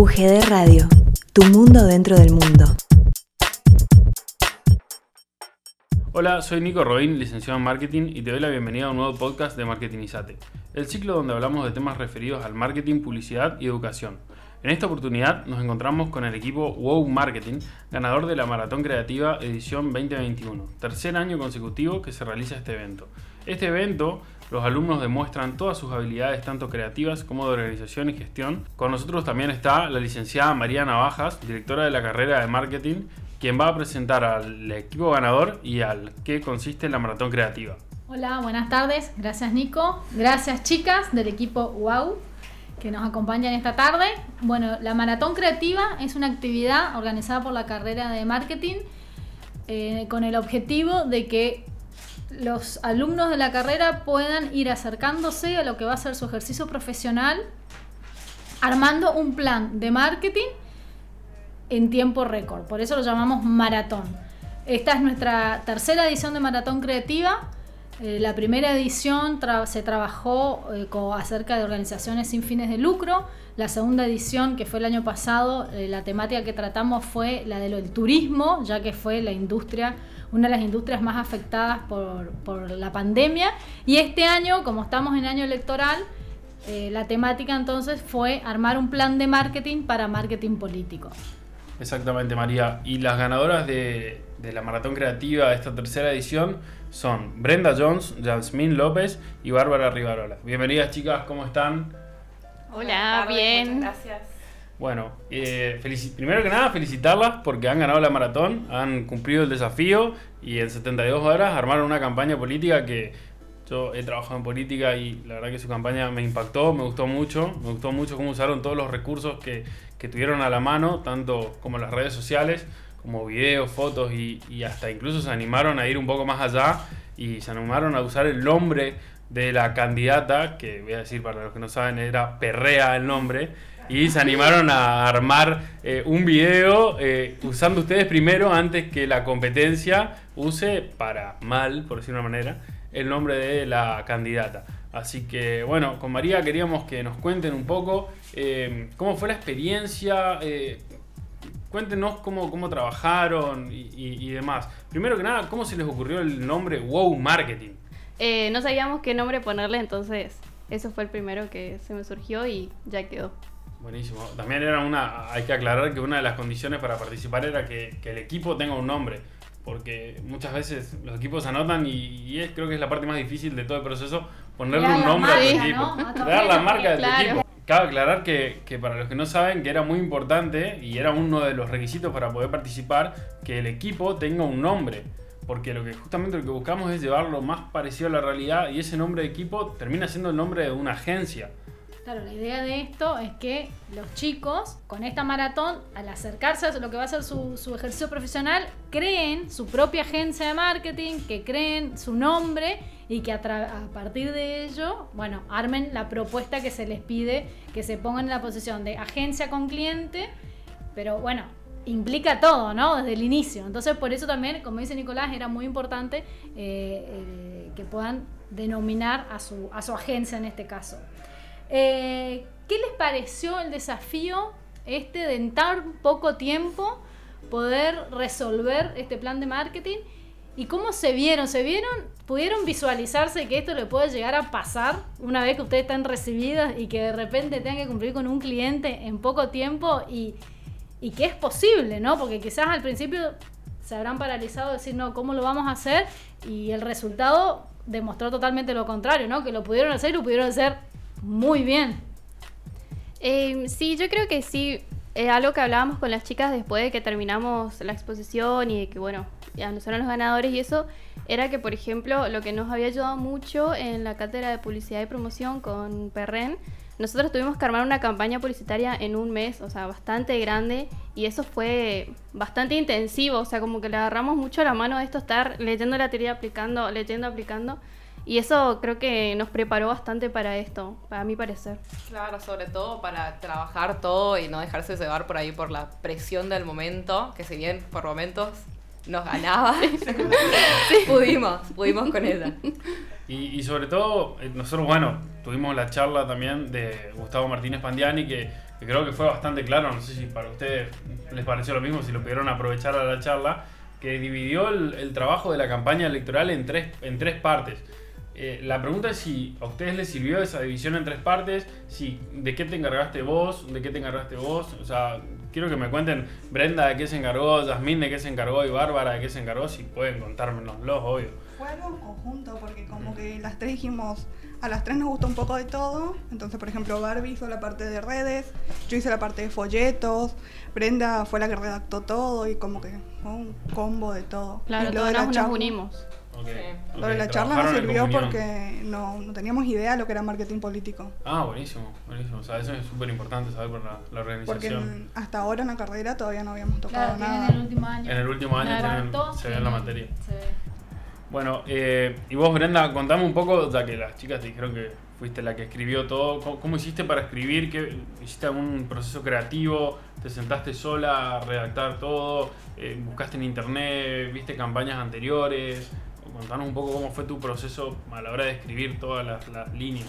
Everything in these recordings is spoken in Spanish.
UGD Radio, tu mundo dentro del mundo. Hola, soy Nico Robin, licenciado en marketing, y te doy la bienvenida a un nuevo podcast de Marketingizate, el ciclo donde hablamos de temas referidos al marketing, publicidad y educación. En esta oportunidad nos encontramos con el equipo WOW Marketing, ganador de la Maratón Creativa edición 2021, tercer año consecutivo que se realiza este evento. Este evento, los alumnos demuestran todas sus habilidades tanto creativas como de organización y gestión. Con nosotros también está la licenciada María Navajas, directora de la carrera de marketing, quien va a presentar al equipo ganador y al qué consiste la Maratón Creativa. Hola, buenas tardes. Gracias Nico. Gracias chicas del equipo WOW que nos acompañan esta tarde. Bueno, la Maratón Creativa es una actividad organizada por la carrera de marketing eh, con el objetivo de que los alumnos de la carrera puedan ir acercándose a lo que va a ser su ejercicio profesional, armando un plan de marketing en tiempo récord. Por eso lo llamamos maratón. Esta es nuestra tercera edición de Maratón Creativa eh, la primera edición se trabajó eh, acerca de organizaciones sin fines de lucro. La segunda edición, que fue el año pasado, eh, la temática que tratamos fue la del turismo, ya que fue la industria, una de las industrias más afectadas por, por la pandemia. Y este año, como estamos en año electoral, la temática entonces fue armar un plan de marketing para marketing político. Exactamente, María. Y las ganadoras de, de la Maratón Creativa de esta tercera edición son Brenda Jones, Jasmine López y Bárbara Rivarola. Bienvenidas chicas, ¿cómo están? Hola, bien. gracias. Bueno, eh, primero que nada felicitarlas porque han ganado la maratón, han cumplido el desafío y en 72 horas armaron una campaña política que yo he trabajado en política y la verdad que su campaña me impactó, me gustó mucho, me gustó mucho cómo usaron todos los recursos que, que tuvieron a la mano, tanto como las redes sociales, como videos, fotos y, hasta incluso se animaron a ir un poco más allá y se animaron a usar el nombre de la candidata, que voy a decir para los que no saben, era Perrea el nombre, y se animaron a armar eh, un video eh, usando ustedes primero antes que la competencia use para mal, por decir una manera, el nombre de la candidata. Así que bueno, con María queríamos que nos cuenten un poco eh, cómo fue la experiencia, Cuéntenos cómo, cómo trabajaron y, demás. Primero que nada, ¿cómo se les ocurrió el nombre Wow Marketing? Eh, no sabíamos qué nombre ponerle, entonces eso fue el primero que se me surgió y ya quedó. Buenísimo. También era una, hay que aclarar que una de las condiciones para participar era que, el equipo tenga un nombre, porque muchas veces los equipos anotan y, es, creo que es la parte más difícil de todo el proceso, ponerle un nombre a tu equipo. Dar la marca de tu equipo. Cabe aclarar que, para los que no saben que era muy importante y era uno de los requisitos para poder participar que el equipo tenga un nombre. Porque lo que justamente lo que buscamos es llevarlo más parecido a la realidad y ese nombre de equipo termina siendo el nombre de una agencia. Claro, la idea de esto es que los chicos con esta maratón, al acercarse a lo que va a ser su, su ejercicio profesional, creen su propia agencia de marketing, que creen su nombre y que a, partir de ello, bueno, armen la propuesta que se les pide, que se pongan en la posición de agencia con cliente, pero bueno, implica todo, ¿no? Desde el inicio. Entonces, por eso también, como dice Nicolás, era muy importante eh, eh, que puedan denominar a su, a su agencia en este caso. Eh, ¿Qué les pareció el desafío este de en tan poco tiempo poder resolver este plan de marketing? ¿Y cómo se vieron? ¿Se vieron? ¿Pudieron visualizarse que esto le puede llegar a pasar una vez que ustedes están recibidas y que de repente tengan que cumplir con un cliente en poco tiempo y, y que es posible, ¿no? Porque quizás al principio se habrán paralizado decir, no, ¿cómo lo vamos a hacer? Y el resultado demostró totalmente lo contrario, ¿no? Que lo pudieron hacer y lo pudieron hacer muy bien. Eh, sí, yo creo que sí. Es algo que hablábamos con las chicas después de que terminamos la exposición y de que, bueno, ya no los ganadores y eso, era que, por ejemplo, lo que nos había ayudado mucho en la cátedra de publicidad y promoción con Perren, nosotros tuvimos que armar una campaña publicitaria en un mes, o sea, bastante grande, y eso fue bastante intensivo, o sea, como que le agarramos mucho a la mano de esto, estar leyendo la teoría, aplicando, leyendo, aplicando, y eso creo que nos preparó bastante para esto, para mi parecer. Claro, sobre todo para trabajar todo y no dejarse llevar por ahí por la presión del momento, que si bien por momentos nos ganaba. pudimos, pudimos con ella. Y, y, sobre todo, eh, nosotros, bueno, tuvimos la charla también de Gustavo Martínez Pandiani, que, que creo que fue bastante claro, no sé si para ustedes les pareció lo mismo, si lo pudieron aprovechar a la charla, que dividió el, el trabajo de la campaña electoral en tres, en tres partes. Eh, la pregunta es si a ustedes les sirvió esa división en tres partes, si de qué te encargaste vos, de qué te encargaste vos, o sea, quiero que me cuenten Brenda de qué se encargó, Yasmín de qué se encargó y Bárbara de qué se encargó, si pueden contármelos, obvio. Fue algo en conjunto, porque como que las tres dijimos, a las tres nos gustó un poco de todo. Entonces, por ejemplo, Barbie hizo la parte de redes, yo hice la parte de folletos, Brenda fue la que redactó todo y como que fue un combo de todo. Claro, y lo todos de la nos, unimos. Ok, Sí. ok, Lo de la charla nos en sirvió porque no, no teníamos idea de lo que era marketing político. Ah, buenísimo, buenísimo. O sea, eso es súper importante saber para la, la Porque organización. en- hasta ahora en la carrera todavía no habíamos tocado Claro, nada. el último año. En el último año tienen- se ve en la materia. se ve. Bueno, eh, y vos, Brenda, contame un poco, ya que las chicas te dijeron que fuiste la que escribió todo, ¿cómo, cómo hiciste para escribir? ¿Qué, ¿Hiciste algún proceso creativo? ¿Te sentaste sola a redactar todo? Eh, ¿Buscaste en internet? ¿Viste campañas anteriores? Contanos un poco cómo fue tu proceso a la hora de escribir todas las, líneas.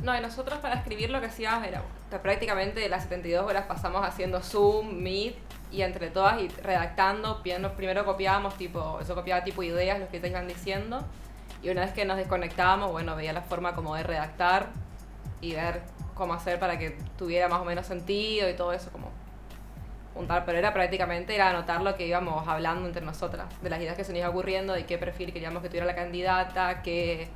No, y nosotros para escribir lo que hacíamos era prácticamente las 72 horas pasamos haciendo Zoom, Meet y entre todas y redactando. Primero, copiábamos tipo, eso copiaba tipo ideas, lo que te iban diciendo. Y una vez que nos desconectábamos, bueno, veía la forma como de redactar y ver cómo hacer para que tuviera más o menos sentido y todo eso, como Pero era prácticamente era anotar lo que íbamos hablando entre nosotras, de las ideas que se nos iba ocurriendo, de qué perfil queríamos que tuviera la candidata, qué,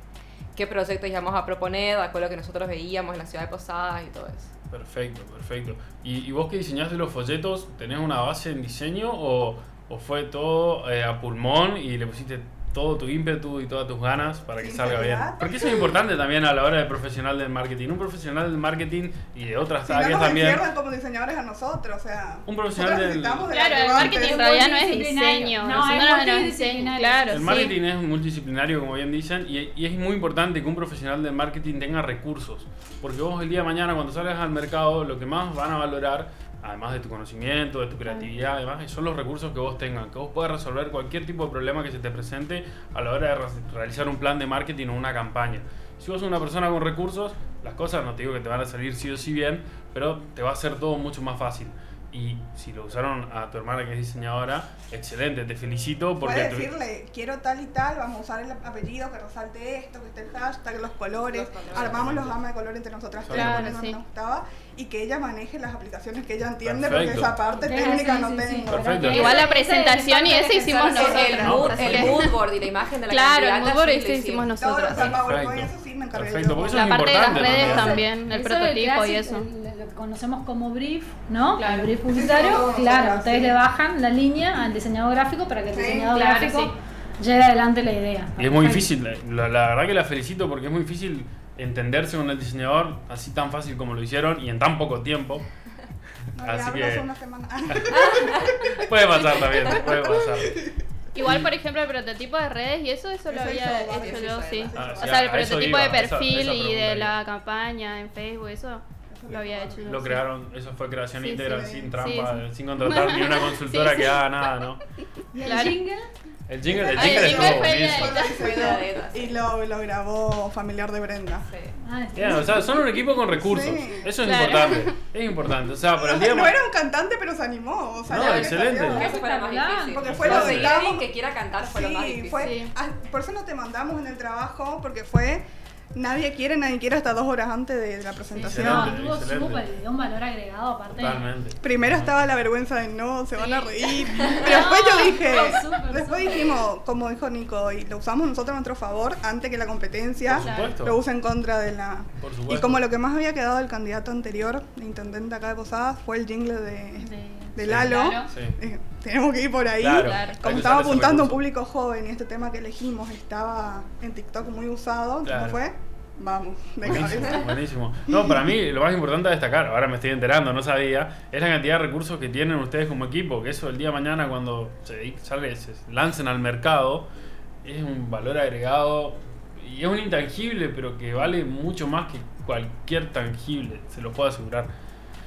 qué proyectos íbamos a proponer, de acuerdo a lo que nosotros veíamos en la ciudad de Posadas y todo eso. Perfecto, perfecto. ¿Y, vos que diseñaste los folletos, tenés una base en diseño o, o fue todo eh, a pulmón y le pusiste todo tu ímpetu y todas tus ganas para que salga bien? Porque eso es importante también a la hora de profesional del marketing. Un profesional del marketing y de otras Si no áreas nos también. como diseñadores a nosotros, o sea, Un profesional del- Claro, el marketing Es realidad no es diseño. No, nosotros es no multidisciplinario. enseñan, claro, El sí. marketing es multidisciplinario, como bien dicen, y, y es muy importante que un profesional del marketing tenga recursos. Porque vos el día de mañana, cuando salgas al mercado, lo que más van a valorar, además de tu conocimiento, de tu creatividad, además, son los recursos que vos tengas. Que vos puedas resolver cualquier tipo de problema que se te presente a la hora de re- realizar un plan de marketing o una campaña. Si vos sos una persona con recursos, las cosas no te digo que te van a salir sí o sí bien, pero te va a hacer todo mucho más fácil. Y si lo usaron a tu hermana que es diseñadora, excelente, te felicito porque... Puedes tu- decirle, quiero tal y tal, vamos a usar el apellido que resalte esto, que esté el hashtag, los colores, Los colores. armamos los gamas de color entre nosotras tres, Claro, porque eso sí. nos gustaba, y que ella maneje las aplicaciones que ella entiende, Perfecto. porque esa parte Sí, técnica sí, no tengo. Igual la ese- presentación y ese eso hicimos nosotros. el, mood board y la imagen de la Claro, el mood board lo hicimos nosotros. Perfecto. eso porque eso La parte de las redes también. el Eso prototipo y eso. Conocemos como brief, ¿no? Claro. El brief Sí, publicitario. sí, claro, sí. ustedes le bajan la línea al diseñador gráfico para que el Sí, diseñador claro, gráfico lleve adelante la idea. Y es muy difícil, la, la verdad que la felicito porque es muy difícil entenderse con el diseñador así tan fácil como lo hicieron y en tan poco tiempo. No, Así que- hace una semana. Puede pasar también, puede pasar. Igual, por ejemplo, el prototipo de redes y eso, eso lo había hecho eso yo, hizo sí. Ah, O sí, sea, el prototipo iba, de perfil esa y de la campaña en Facebook, eso lo había hecho yo. Lo sí. crearon, eso fue creación Sí, íntegra, sí. sin trampa, Sí, sin contratar ni una consultora Sí, sí. que haga nada, ¿no? ¿Y el jingle? El jingle, el Ay, jingle el jingle estuvo fue y lo, lo grabó familiar de Brenda. Sí. Ah, Bien, o sea, son un equipo con recursos. Sí. Eso es Claro. importante. Es importante. O sea, para el día No era un cantante, pero se animó. O sea, No, excelente. salió. Eso fue lo más difícil. Porque fue lo que quiera cantar fue lo más Sí, difícil. fue, ah, por eso no te mandamos en el trabajo, porque fue nadie quiere, nadie quiere hasta dos horas antes de la presentación. No, tuvo súper, le dio un valor agregado aparte. Totalmente. Primero estaba la vergüenza de no, se van a reír. Pero después yo dije, No, después dijimos, como dijo Nico, y lo usamos nosotros a nuestro favor antes que la competencia Por lo use en contra de la... Por supuesto. Y como lo que más había quedado del candidato anterior, de intendente acá de Posadas, fue el jingle de, De- de Sí. Lalo. Claro. Sí. Eh, tenemos que ir por ahí. Claro. Como estaba apuntando a un público joven y este tema que elegimos estaba en TikTok muy usado, ¿cómo fue? Vamos, de Buenísimo, cabeza. buenísimo. No, para mí lo más importante a destacar, ahora me estoy enterando, no sabía, es la cantidad de recursos que tienen ustedes como equipo, que eso el día de mañana cuando se, sale, se lancen al mercado es un valor agregado y es un intangible, pero que vale mucho más que cualquier tangible, se lo puedo asegurar.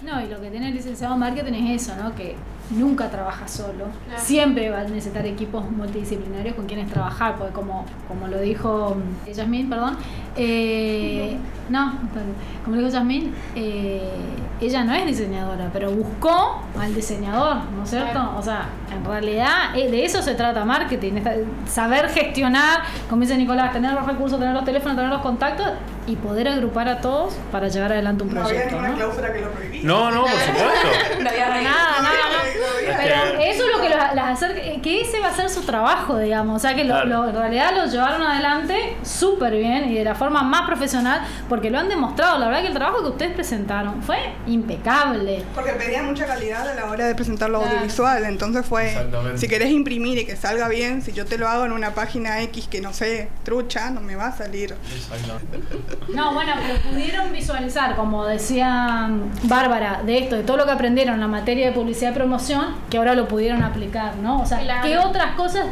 No, y lo que tiene el licenciado en marketing es eso, ¿no? Que nunca trabaja solo. Siempre va a necesitar equipos multidisciplinarios con quienes trabajar, porque como, como lo dijo mm, Yasmín, perdón, eh, no, perdón, como lo dijo Yasmín, eh, ella no es diseñadora, pero buscó al diseñador, ¿no es cierto? O sea, en realidad eh, de eso se trata marketing, saber gestionar, como dice Nicolás, tener los recursos, tener los teléfonos, tener los contactos y poder agrupar a todos para llevar adelante un No había proyecto, ninguna ¿no? cláusula que lo prohibía. No, no, por supuesto. No había nada, nada. Pero eso es lo que las las acerca, que ese va a ser su trabajo, digamos. O sea que lo- Claro. lo- en realidad lo llevaron adelante súper bien y de la forma más profesional, porque lo han demostrado. La verdad que el trabajo que ustedes presentaron fue impecable. Porque pedía mucha calidad a la hora de presentar lo Claro. audiovisual, entonces fue, si querés imprimir y que salga bien, si yo te lo hago en una página X que no sé, trucha, no me va a salir. Exactamente. No, bueno, pero pudieron visualizar, como decía Bárbara, de esto, de todo lo que aprendieron en la materia de publicidad y promoción, que ahora lo pudieron aplicar, ¿no? O sea, Claro. ¿qué otras cosas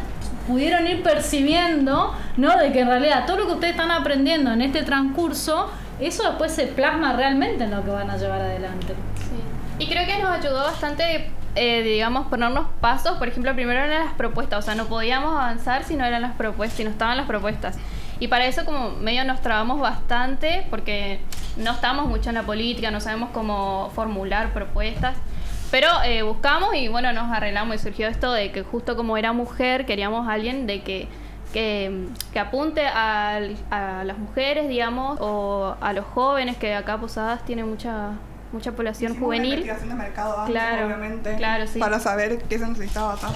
pudieron ir percibiendo, ¿no? De que en realidad todo lo que ustedes están aprendiendo en este transcurso, eso después se plasma realmente en lo que van a llevar adelante. Sí. Y creo que nos ayudó bastante, eh, digamos, ponernos pasos. Por ejemplo, primero eran las propuestas. O sea, no podíamos avanzar si no eran las propuestas, si no estaban las propuestas. Y para eso como medio nos trabamos bastante porque no estamos mucho en la política, no sabemos cómo formular propuestas. Pero eh, buscamos y bueno, nos arreglamos y surgió esto de que justo como era mujer, queríamos a alguien de que, que, que apunte al- a las mujeres, digamos, o a los jóvenes, que acá Posadas tiene mucha, mucha población Hicimos una juvenil. investigación de mercado antes, Claro, obviamente, claro, sí. para saber qué se necesitaba acá.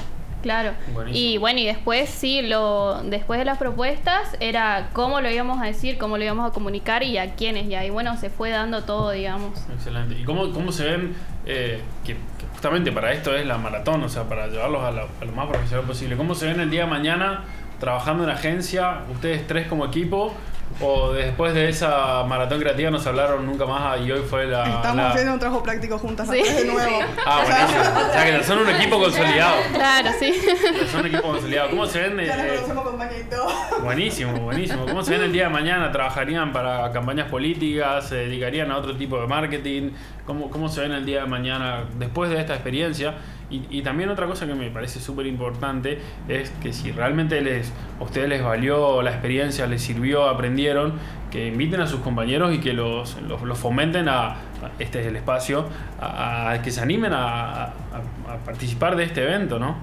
Claro. Buenísimo. Y bueno, y después sí, lo después de las propuestas era cómo lo íbamos a decir, cómo lo íbamos a comunicar y a quiénes. Y ahí, bueno, se fue dando todo, digamos. Excelente. ¿Y cómo, cómo se ven eh, que, que justamente para esto es la maratón, o sea, para llevarlos a, la- a lo más profesional posible? ¿Cómo se ven el día de mañana trabajando en agencia, ustedes tres como equipo? ¿O después de esa maratón creativa nos hablaron nunca más ah, y hoy fue la... Estamos la- haciendo un trabajo práctico juntas Sí. de nuevo. Ah, buenísimo. O sea, que son un equipo consolidado. Claro, sí. Son un equipo consolidado. ¿Cómo se ven? Ya nos eh, conocemos compañeritos. Buenísimo, buenísimo. ¿Cómo se ven el día de mañana? ¿Trabajarían para campañas políticas? ¿Se dedicarían a otro tipo de marketing? ¿Cómo, cómo se ven el día de mañana después de esta experiencia? Y, también otra cosa que me parece súper importante es que si realmente les, a ustedes les valió la experiencia, les sirvió, aprendieron, que inviten a sus compañeros y que los, los, fomenten a, este es el espacio, a, a que se animen a, participar de este evento, ¿no?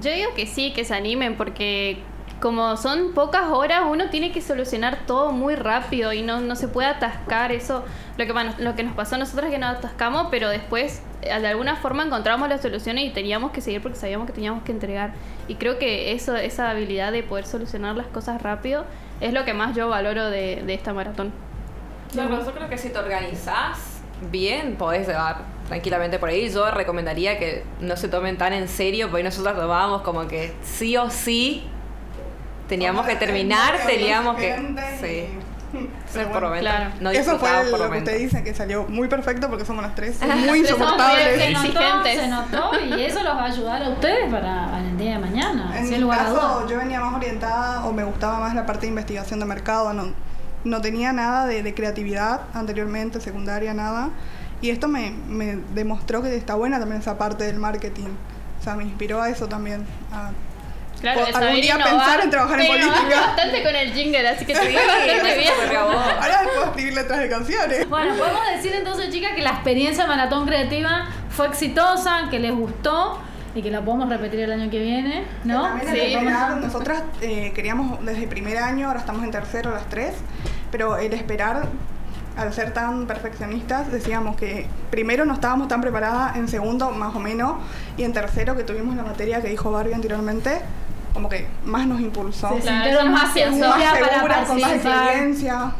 Yo digo que sí, que se animen, porque como son pocas horas, uno tiene que solucionar todo muy rápido y no, no se puede atascar. Eso, lo que, lo que nos pasó a nosotros es que nos atascamos, pero después de alguna forma encontramos las soluciones y teníamos que seguir porque sabíamos que teníamos que entregar. Y creo que eso, esa habilidad de poder solucionar las cosas rápido es lo que más yo valoro de, de esta maratón. Claro, yo creo que si te organizás bien, podés llevar tranquilamente por ahí. Yo recomendaría que no se tomen tan en serio, porque nosotros tomábamos como que sí o sí teníamos que terminar, teníamos que... Sí. Pero bueno. Claro. no Eso fue por lo que usted dice, que salió muy perfecto porque somos las tres muy Se insoportables. bien. notó, Exigentes. se notó y eso los va a ayudar a ustedes para el día de mañana. En mi lugar caso, yo venía más orientada o me gustaba más la parte de investigación de mercado, no, no tenía nada de, de creatividad anteriormente, secundaria, nada. Y esto me, me demostró que está buena también esa parte del marketing. O sea, me inspiró a eso también. a- Claro, de algún saber día innovar. pensar en trabajar en política. bastante con el jingle, así que te digo bastante bien. Ahora puedo escribir letras de canciones. Bueno, podemos decir entonces, chicas, que la experiencia Maratón Creativa fue exitosa, que les gustó y que la podemos repetir el año que viene, ¿no? Sí. nosotras eh, queríamos desde el primer año, ahora estamos en tercero las tres, pero el esperar, al ser tan perfeccionistas, decíamos que primero no estábamos tan preparadas, en segundo más o menos, y en tercero que tuvimos la materia que dijo Barbie anteriormente, como que más nos impulsó. Se Claro, sintieron más más seguras más para seguras, con más experiencia.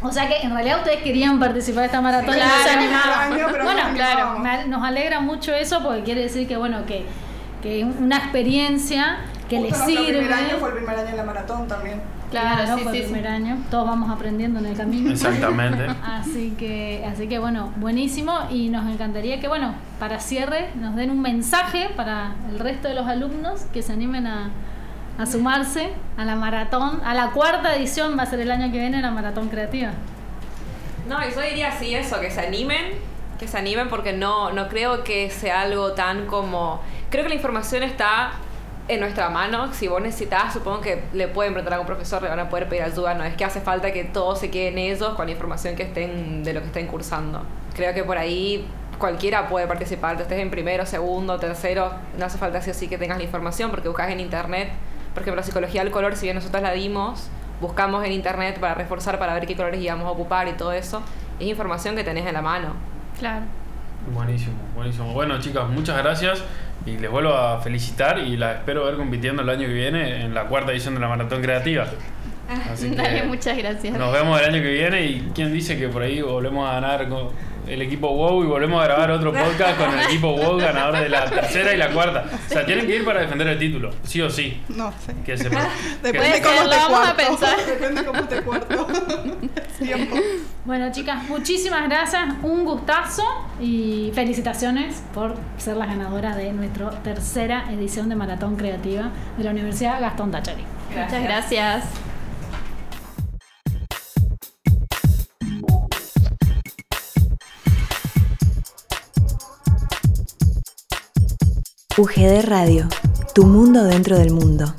O sea que en realidad ustedes querían participar de esta maratón y no Claro, se el bueno, no nos claro, nos alegra mucho eso porque quiere decir que bueno que, que una experiencia que les sirve. primer año fue el primer año en la maratón también. Claro, sí, fue sí, el sí. primer año. Todos vamos aprendiendo en el camino. Exactamente. Así que, así que bueno, buenísimo y nos encantaría que bueno, para cierre nos den un mensaje para el resto de los alumnos que se animen a, a sumarse a la maratón, a la cuarta edición va a ser el año que viene la maratón creativa. No, yo diría así eso, que se animen, Que se animen porque no, no creo que sea algo tan como... Creo que la información está en nuestra mano. Si vos necesitas, supongo que le pueden preguntar a un profesor, le van a poder pedir ayuda. No es que hace falta que todo se quede en ellos con la información que estén de lo que estén cursando. Creo que por ahí cualquiera puede participar, te estés en primero, segundo, tercero, no hace falta sí o sí que tengas la información porque buscas en internet, por ejemplo, la psicología del color, si bien nosotros la dimos, buscamos en internet para reforzar, para ver qué colores íbamos a ocupar y todo eso, es información que tenés en la mano. Claro. Buenísimo, buenísimo. Bueno, chicas, muchas gracias y les vuelvo a felicitar y las espero ver compitiendo el año que viene en la cuarta edición de la Maratón Creativa. Así que Dale, muchas gracias. nos vemos el año que viene y quién dice que por ahí volvemos a ganar con el equipo WOW y volvemos a grabar otro podcast con el equipo WOW ganador de la tercera y la cuarta. O sea, tienen que ir para defender el título, sí o sí. No sé. Que se, Depende de cómo te lo vamos a cuarto. pensar. Depende cómo te cuarto. Tiempo. Bueno, chicas, muchísimas gracias, un gustazo y felicitaciones por ser las ganadoras de nuestra tercera edición de Maratón Creativa de la Universidad Gastón Tachari. Muchas gracias. UGD Radio, tu mundo dentro del mundo.